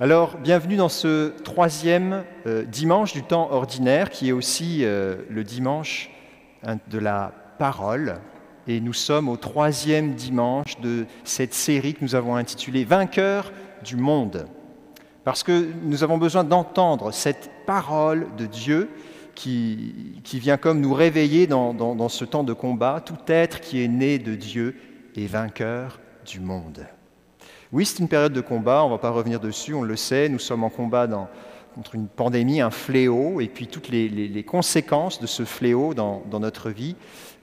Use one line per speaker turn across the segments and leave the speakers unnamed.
Alors, bienvenue dans ce troisième euh, dimanche du temps ordinaire, qui est aussi euh, le dimanche hein, de la parole. Et nous sommes au troisième dimanche de cette série que nous avons intitulée Vainqueur du monde. Parce que nous avons besoin d'entendre cette parole de Dieu qui, vient comme nous réveiller dans ce temps de combat. Tout être qui est né de Dieu est vainqueur du monde. Oui, c'est une période de combat, on ne va pas revenir dessus, on le sait, nous sommes en combat contre une pandémie, un fléau, et puis toutes les, conséquences de ce fléau dans, notre vie,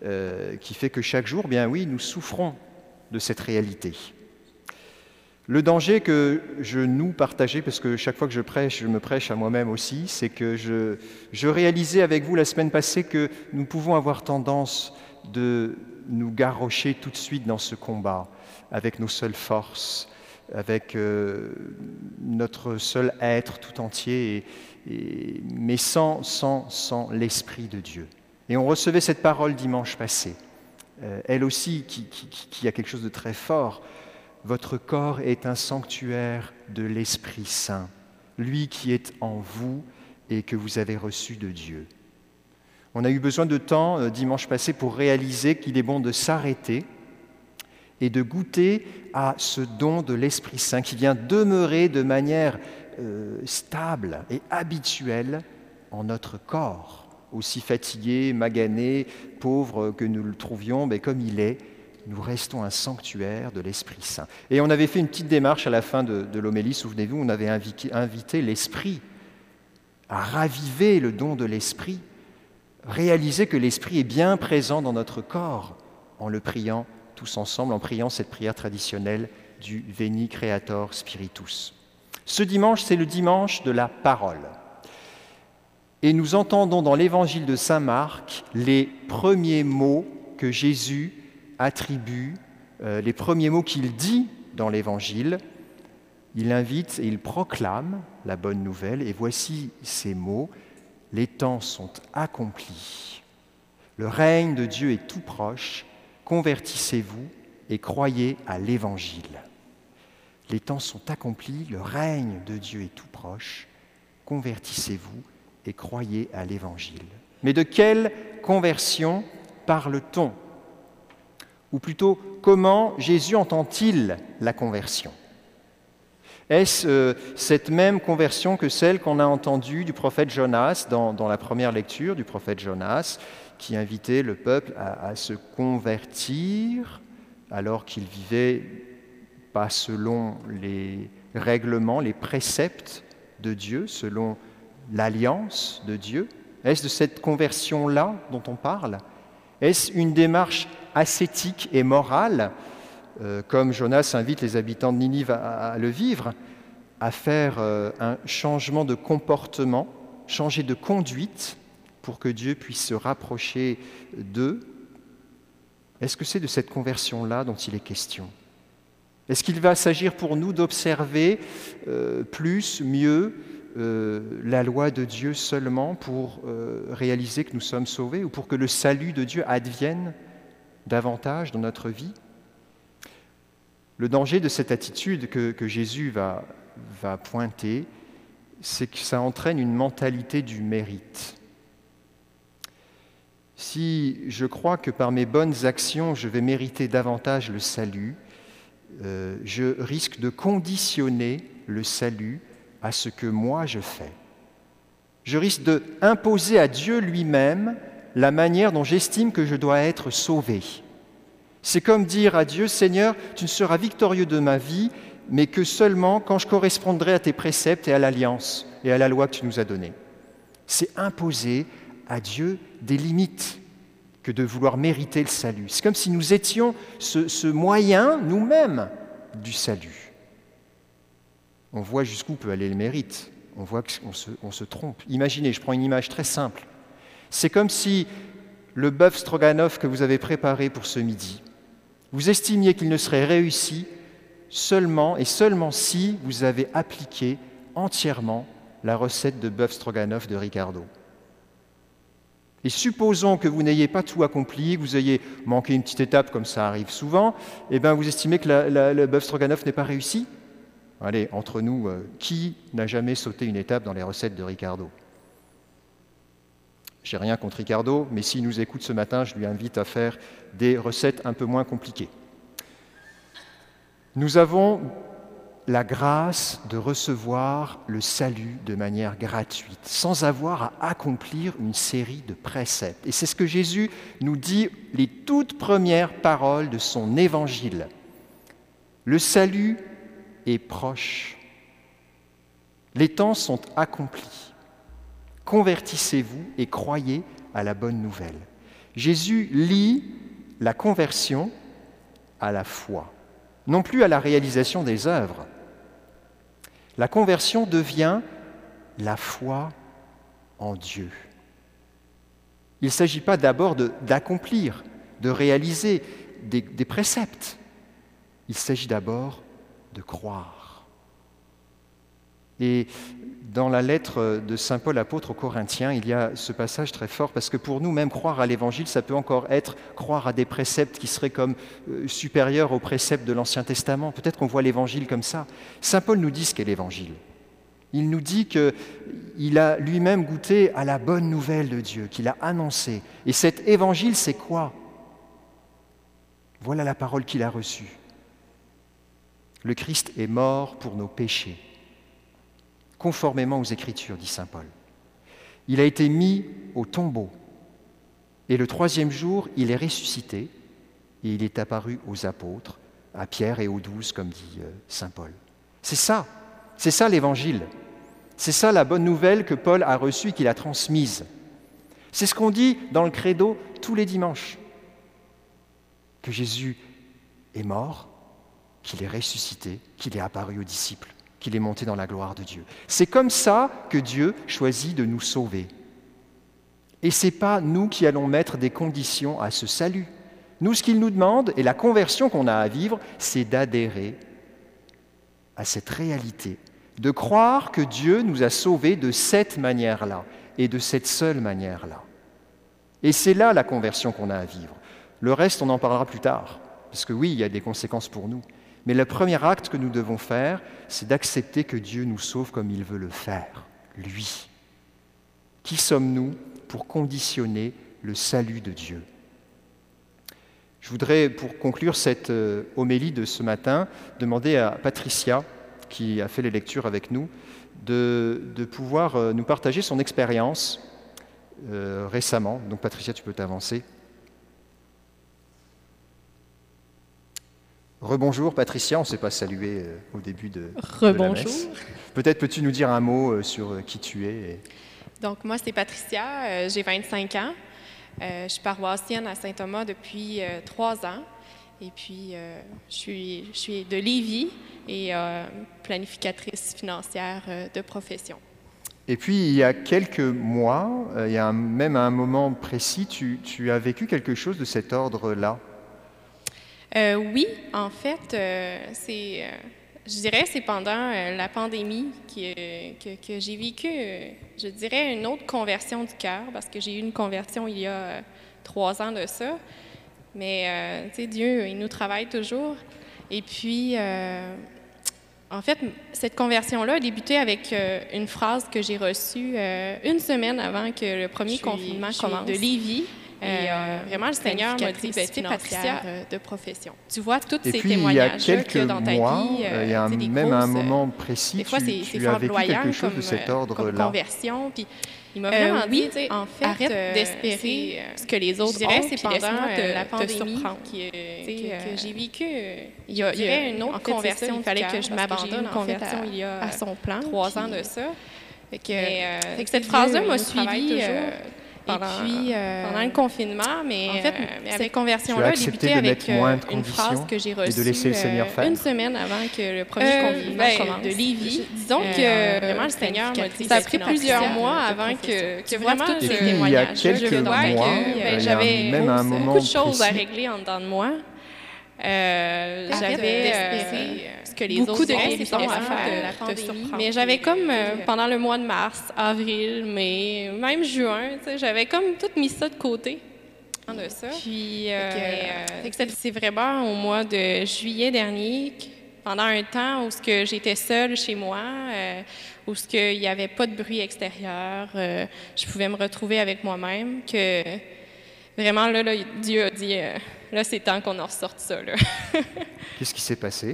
euh, qui fait que chaque jour, bien oui, nous souffrons de cette réalité. Le danger que je nous partageais, parce que chaque fois que je prêche, je me prêche à moi-même aussi, c'est que je, je réalisais avec vous la semaine passée que nous pouvons avoir tendance de nous garrocher tout de suite dans ce combat avec nos seules forces, avec euh, notre seul être tout entier, mais sans, sans, sans l'Esprit de Dieu. Et on recevait cette parole dimanche passé, euh, elle aussi qui, a quelque chose de très fort. Votre corps est un sanctuaire de l'Esprit Saint, lui qui est en vous et que vous avez reçu de Dieu. On a eu besoin de temps euh, dimanche passé pour réaliser qu'il est bon de s'arrêter et de goûter à ce don de l'Esprit Saint qui vient demeurer de manière euh, stable et habituelle en notre corps, aussi fatigué, magané, pauvre que nous le trouvions, mais comme il est, nous restons un sanctuaire de l'Esprit Saint. Et on avait fait une petite démarche à la fin de, l'homélie, souvenez-vous, on avait invité l'Esprit à raviver le don de l'Esprit, réaliser que l'Esprit est bien présent dans notre corps en le priant tous ensemble en priant cette prière traditionnelle du Veni Creator Spiritus. Ce dimanche, c'est le dimanche de la parole. Et nous entendons dans l'évangile de Saint Marc les premiers mots que Jésus attribue, euh, les premiers mots qu'il dit dans l'évangile. Il invite et il proclame la bonne nouvelle. Et voici ces mots. Les temps sont accomplis. Le règne de Dieu est tout proche convertissez-vous et croyez à l'Évangile. Les temps sont accomplis, le règne de Dieu est tout proche, convertissez-vous et croyez à l'Évangile. Mais de quelle conversion parle-t-on? Ou plutôt, comment Jésus entend-il la conversion? Est-ce euh, cette même conversion que celle qu'on a entendue du prophète Jonas dans, la première lecture du prophète Jonas qui invitait le peuple à se convertir alors qu'il vivait pas selon les règlements, les préceptes de Dieu, selon l'alliance de Dieu? Est-ce de cette conversion-là dont on parle? Est-ce une démarche ascétique et morale, euh, comme Jonas invite les habitants de Ninive à, le vivre, à faire euh, un changement de comportement, changer de conduite pour que Dieu puisse se rapprocher d'eux. Est-ce que c'est de cette conversion-là dont il est question? Est-ce qu'il va s'agir pour nous d'observer euh, plus, mieux la loi de Dieu seulement pour réaliser que nous sommes sauvés ou pour que le salut de Dieu advienne davantage dans notre vie? Le danger de cette attitude que, Jésus va, va pointer, c'est que ça entraîne une mentalité du mérite. Si je crois que par mes bonnes actions, je vais mériter davantage le salut, euh, je risque de conditionner le salut à ce que moi je fais. Je risque d'imposer à Dieu lui-même la manière dont j'estime que je dois être sauvé. C'est comme dire à Dieu, Seigneur, tu ne seras victorieux de ma vie, mais que seulement quand je correspondrai à tes préceptes et à l'alliance et à la loi que tu nous as donnée. C'est imposer à Dieu des limites que de vouloir mériter le salut. C'est comme si nous étions ce, moyen nous-mêmes du salut. On voit jusqu'où peut aller le mérite. On voit qu'on se, on se trompe. Imaginez, je prends une image très simple. C'est comme si le bœuf stroganoff que vous avez préparé pour ce midi, vous estimiez qu'il ne serait réussi seulement et seulement si vous avez appliqué entièrement la recette de bœuf stroganoff de Ricardo. Et supposons que vous n'ayez pas tout accompli, que vous ayez manqué une petite étape, comme ça arrive souvent, et eh bien vous estimez que le bœuf stroganoff n'est pas réussi? Allez, entre nous, euh, qui n'a jamais sauté une étape dans les recettes de Ricardo? J'ai rien contre Ricardo, mais s'il nous écoute ce matin, je lui invite à faire des recettes un peu moins compliquées. Nous avons la grâce de recevoir le salut de manière gratuite, sans avoir à accomplir une série de préceptes. Et c'est ce que Jésus nous dit les toutes premières paroles de son évangile. Le salut est proche. Les temps sont accomplis. Convertissez-vous et croyez à la bonne nouvelle. Jésus lie la conversion à la foi, non plus à la réalisation des œuvres. La conversion devient la foi en Dieu. Il ne s'agit pas d'abord d'accomplir, de, réaliser des, des préceptes. Il s'agit d'abord de croire. Et dans la lettre de Saint Paul apôtre aux Corinthiens, il y a ce passage très fort, parce que pour nous, même croire à l'Évangile, ça peut encore être croire à des préceptes qui seraient comme euh, supérieurs aux préceptes de l'Ancien Testament. Peut-être qu'on voit l'Évangile comme ça. Saint Paul nous dit ce qu'est l'Évangile. Il nous dit qu'il a lui-même goûté à la bonne nouvelle de Dieu, qu'il a annoncée. Et cet Évangile, c'est quoi? Voilà la parole qu'il a reçue. Le Christ est mort pour nos péchés, conformément aux Écritures, dit Saint Paul. Il a été mis au tombeau, et le troisième jour, il est ressuscité, et il est apparu aux apôtres, à Pierre et aux douze, comme dit euh, Saint Paul. C'est ça, c'est ça l'Évangile. C'est ça la bonne nouvelle que Paul a reçue qu'il a transmise. C'est ce qu'on dit dans le credo tous les dimanches, que Jésus est mort, qu'il est ressuscité, qu'il est apparu aux disciples, qu'il est monté dans la gloire de Dieu. C'est comme ça que Dieu choisit de nous sauver. Et ce n'est pas nous qui allons mettre des conditions à ce salut. Nous, ce qu'il nous demande, et la conversion qu'on a à vivre, c'est d'adhérer à cette réalité, de croire que Dieu nous a sauvés de cette manière-là et de cette seule manière-là. Et c'est là la conversion qu'on a à vivre. Le reste, on en parlera plus tard, parce que oui, il y a des conséquences pour nous. Mais le premier acte que nous devons faire, c'est d'accepter que Dieu nous sauve comme il veut le faire, lui. Qui sommes-nous pour conditionner le salut de Dieu? Je voudrais, pour conclure cette euh, homélie de ce matin, demander à Patricia, qui a fait les lectures avec nous, de, pouvoir euh, nous partager son expérience euh, récemment. Donc Patricia, tu peux t'avancer. Rebonjour Patricia, on ne s'est pas salué euh, au début de,
Rebonjour.
Peut-être peux-tu nous dire un mot euh, sur euh, qui tu es
Donc moi c'est Patricia, j'ai 25 ans. je suis paroissienne à Saint-Thomas depuis trois ans. Et puis je, suis, je suis de Lévis et planificatrice financière de profession.
Et puis, il y a quelques mois, il y a même à un moment précis, tu, tu as vécu quelque chose de cet ordre-là?
Euh, oui, en fait, euh, c'est, euh, je dirais, c'est pendant la pandémie que, que, j'ai vécu, je dirais, une autre conversion du cœur, parce que j'ai eu une conversion il y a trois ans de ça. Mais, tu sais, Dieu, il nous travaille toujours. Et puis, en fait, cette conversion-là a débuté avec une phrase que j'ai reçue une semaine avant que le premier confinement commence. De Lévis. Et euh, euh, vraiment, le Seigneur m'a dit, ben, Patricia, euh, de profession. Tu vois tous ces témoignages que dans ta
mois,
vie,
il y a même à un moment précis, des fois, tu, tu as vécu quelque chose comme, de cet ordre-là.
conversion. Puis, il m'a vraiment oui, dit, en fait, arrête d'espérer ce que les autres dirais, c'est pendant la pandémie que, j'ai vécu. Il y a, une autre conversion. Il fallait que je m'abandonne en fait il y a à son plan. Trois ans de ça. Fait que, cette phrase-là m'a suivi pendant, et puis, euh, pendant le confinement, mais en fait, euh, cette conversion-là a débuté avec euh, une phrase que j'ai reçue de laisser le Seigneur faire. une semaine avant que le premier confinement ben, commence. De Lévis. disons que vraiment le Seigneur m'a dit ça a pris plusieurs mois avant que, que vraiment tous ces témoignages.
Il y a quelques mois, ben, j'avais
beaucoup de choses à régler en dedans de moi. J'avais que les beaucoup autres de à faire de la pandémie. Mais j'avais comme, euh, pendant le mois de mars, avril, mai, même juin, j'avais comme tout mis ça de côté. De ça. Puis, euh, euh, c'est vraiment au mois de juillet dernier pendant un temps où ce que j'étais seule chez moi, euh, où ce qu'il n'y avait pas de bruit extérieur, euh, je pouvais me retrouver avec moi-même, que vraiment là, Dieu a dit, euh, là c'est temps qu'on en ressorte ça.
Qu'est-ce qui s'est passé?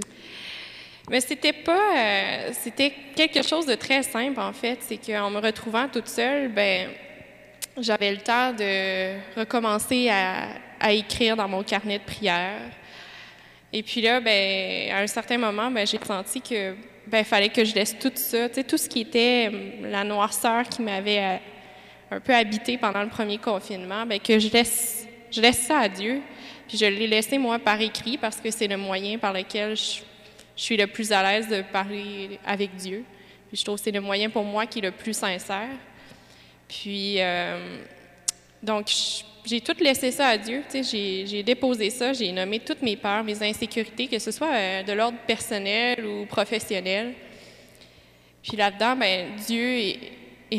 Mais c'était pas, c'était quelque chose de très simple en fait, c'est qu'en me retrouvant toute seule, ben j'avais le temps de recommencer à, à écrire dans mon carnet de prière. Et puis là, ben, à un certain moment, ben, j'ai senti que ben, fallait que je laisse tout ça, tout ce qui était hum, la noirceur qui m'avait euh, un peu habité pendant le premier confinement, ben, que je laisse, je laisse ça à Dieu. Puis je l'ai laissé moi par écrit parce que c'est le moyen par lequel je, suis le plus à l'aise de parler avec Dieu. Puis je trouve que c'est le moyen pour moi qui est le plus sincère. Puis euh, donc j'ai tout laissé ça à Dieu. J'ai déposé ça, j'ai nommé toutes mes peurs, mes insécurités, que ce soit euh, de l'ordre personnel ou professionnel. Puis là-dedans, ben, Dieu est,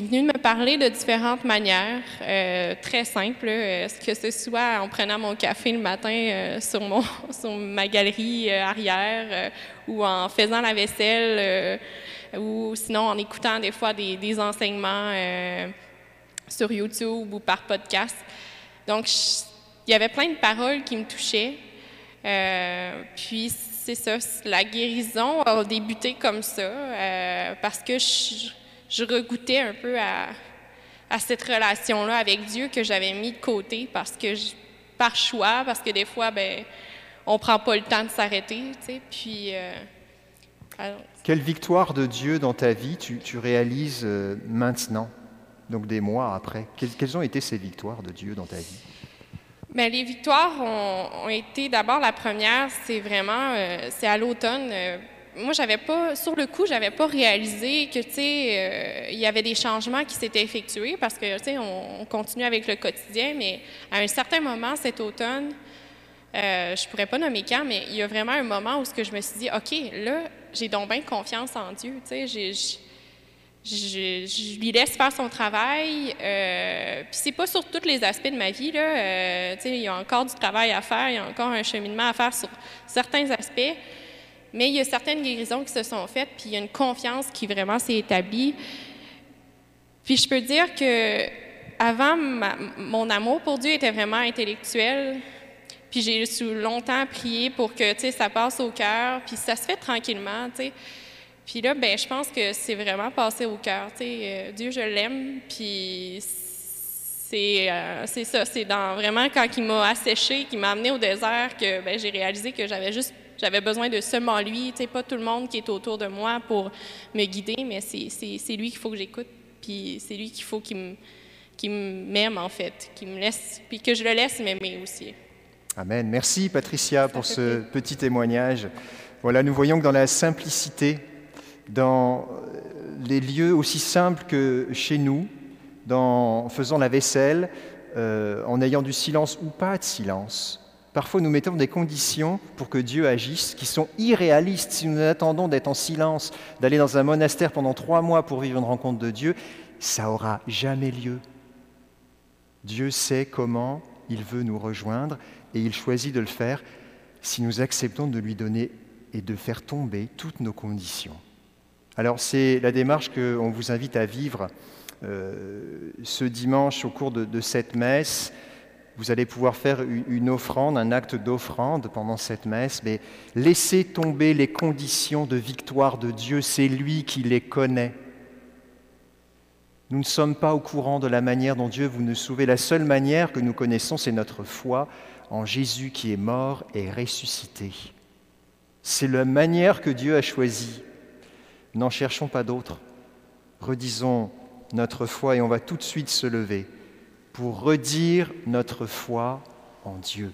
venu me parler de différentes manières, euh, très simples, euh, que ce soit en prenant mon café le matin sur, mon, sur ma galerie arrière ou en faisant la vaisselle ou sinon en écoutant des fois des, des enseignements sur YouTube ou par podcast. Donc, il y avait plein de paroles qui me touchaient. Euh, puis, c'est ça, la guérison a débuté comme ça, euh, parce que je, je, regouttais un peu à, à cette relation-là avec Dieu que j'avais mis de côté, parce que par choix, parce que des fois, ben, on prend pas le temps de s'arrêter, tu sais, puis... Euh,
Quelle victoire de Dieu dans ta vie tu, tu réalises maintenant donc des mois après? Quelles, ont été ces victoires de Dieu dans ta vie?
Bien, les victoires ont, été d'abord la première, c'est vraiment, euh, c'est à l'automne. Euh, moi, j'avais pas, sur le coup, j'avais pas réalisé que, tu sais, euh, il y avait des changements qui s'étaient effectués parce que, tu sais, on, continue avec le quotidien, mais à un certain moment cet automne, je pourrais pas nommer quand, mais il y a vraiment un moment où ce que je me suis dit, OK, là, j'ai donc bien confiance en Dieu, tu sais, je, lui laisse faire son travail. Euh, puis c'est pas sur tous les aspects de ma vie. Là, euh, il y a encore du travail à faire, il y a encore un cheminement à faire sur certains aspects. Mais il y a certaines guérisons qui se sont faites, puis il y a une confiance qui vraiment s'est établie. Puis je peux dire que avant, mon amour pour Dieu était vraiment intellectuel. Puis j'ai longtemps prié pour que ça passe au cœur, puis ça se fait tranquillement. sais. Puis là, ben, je pense que c'est vraiment passé au cœur. Euh, Dieu, je l'aime, puis c'est euh, ça. C'est vraiment quand il m'a asséché, qu'il m'a amené au désert, que ben, j'ai réalisé que j'avais juste j'avais besoin de seulement lui. Tu pas tout le monde qui est autour de moi pour me guider, mais c'est lui qu'il faut que j'écoute, puis c'est lui qu'il faut qu'il m'aime en fait, qu'il me laisse, puis que je le laisse m'aimer aussi.
Amen. Merci Patricia pour ce petit témoignage. Voilà, nous voyons que dans la simplicité dans les lieux aussi simples que chez nous, en faisant la vaisselle, euh, en ayant du silence ou pas de silence. Parfois, nous mettons des conditions pour que Dieu agisse qui sont irréalistes. Si nous attendons d'être en silence, d'aller dans un monastère pendant trois mois pour vivre une rencontre de Dieu, ça aura jamais lieu. Dieu sait comment il veut nous rejoindre et il choisit de le faire si nous acceptons de lui donner et de faire tomber toutes nos conditions. Alors c'est la démarche qu'on vous invite à vivre euh, ce dimanche au cours de, cette messe. Vous allez pouvoir faire une offrande, un acte d'offrande pendant cette messe, mais laissez tomber les conditions de victoire de Dieu, c'est lui qui les connaît. Nous ne sommes pas au courant de la manière dont Dieu vous nous sauver. La seule manière que nous connaissons, c'est notre foi en Jésus qui est mort et ressuscité. C'est la manière que Dieu a choisie N'en cherchons pas d'autres. Redisons notre foi et on va tout de suite se lever pour redire notre foi en Dieu.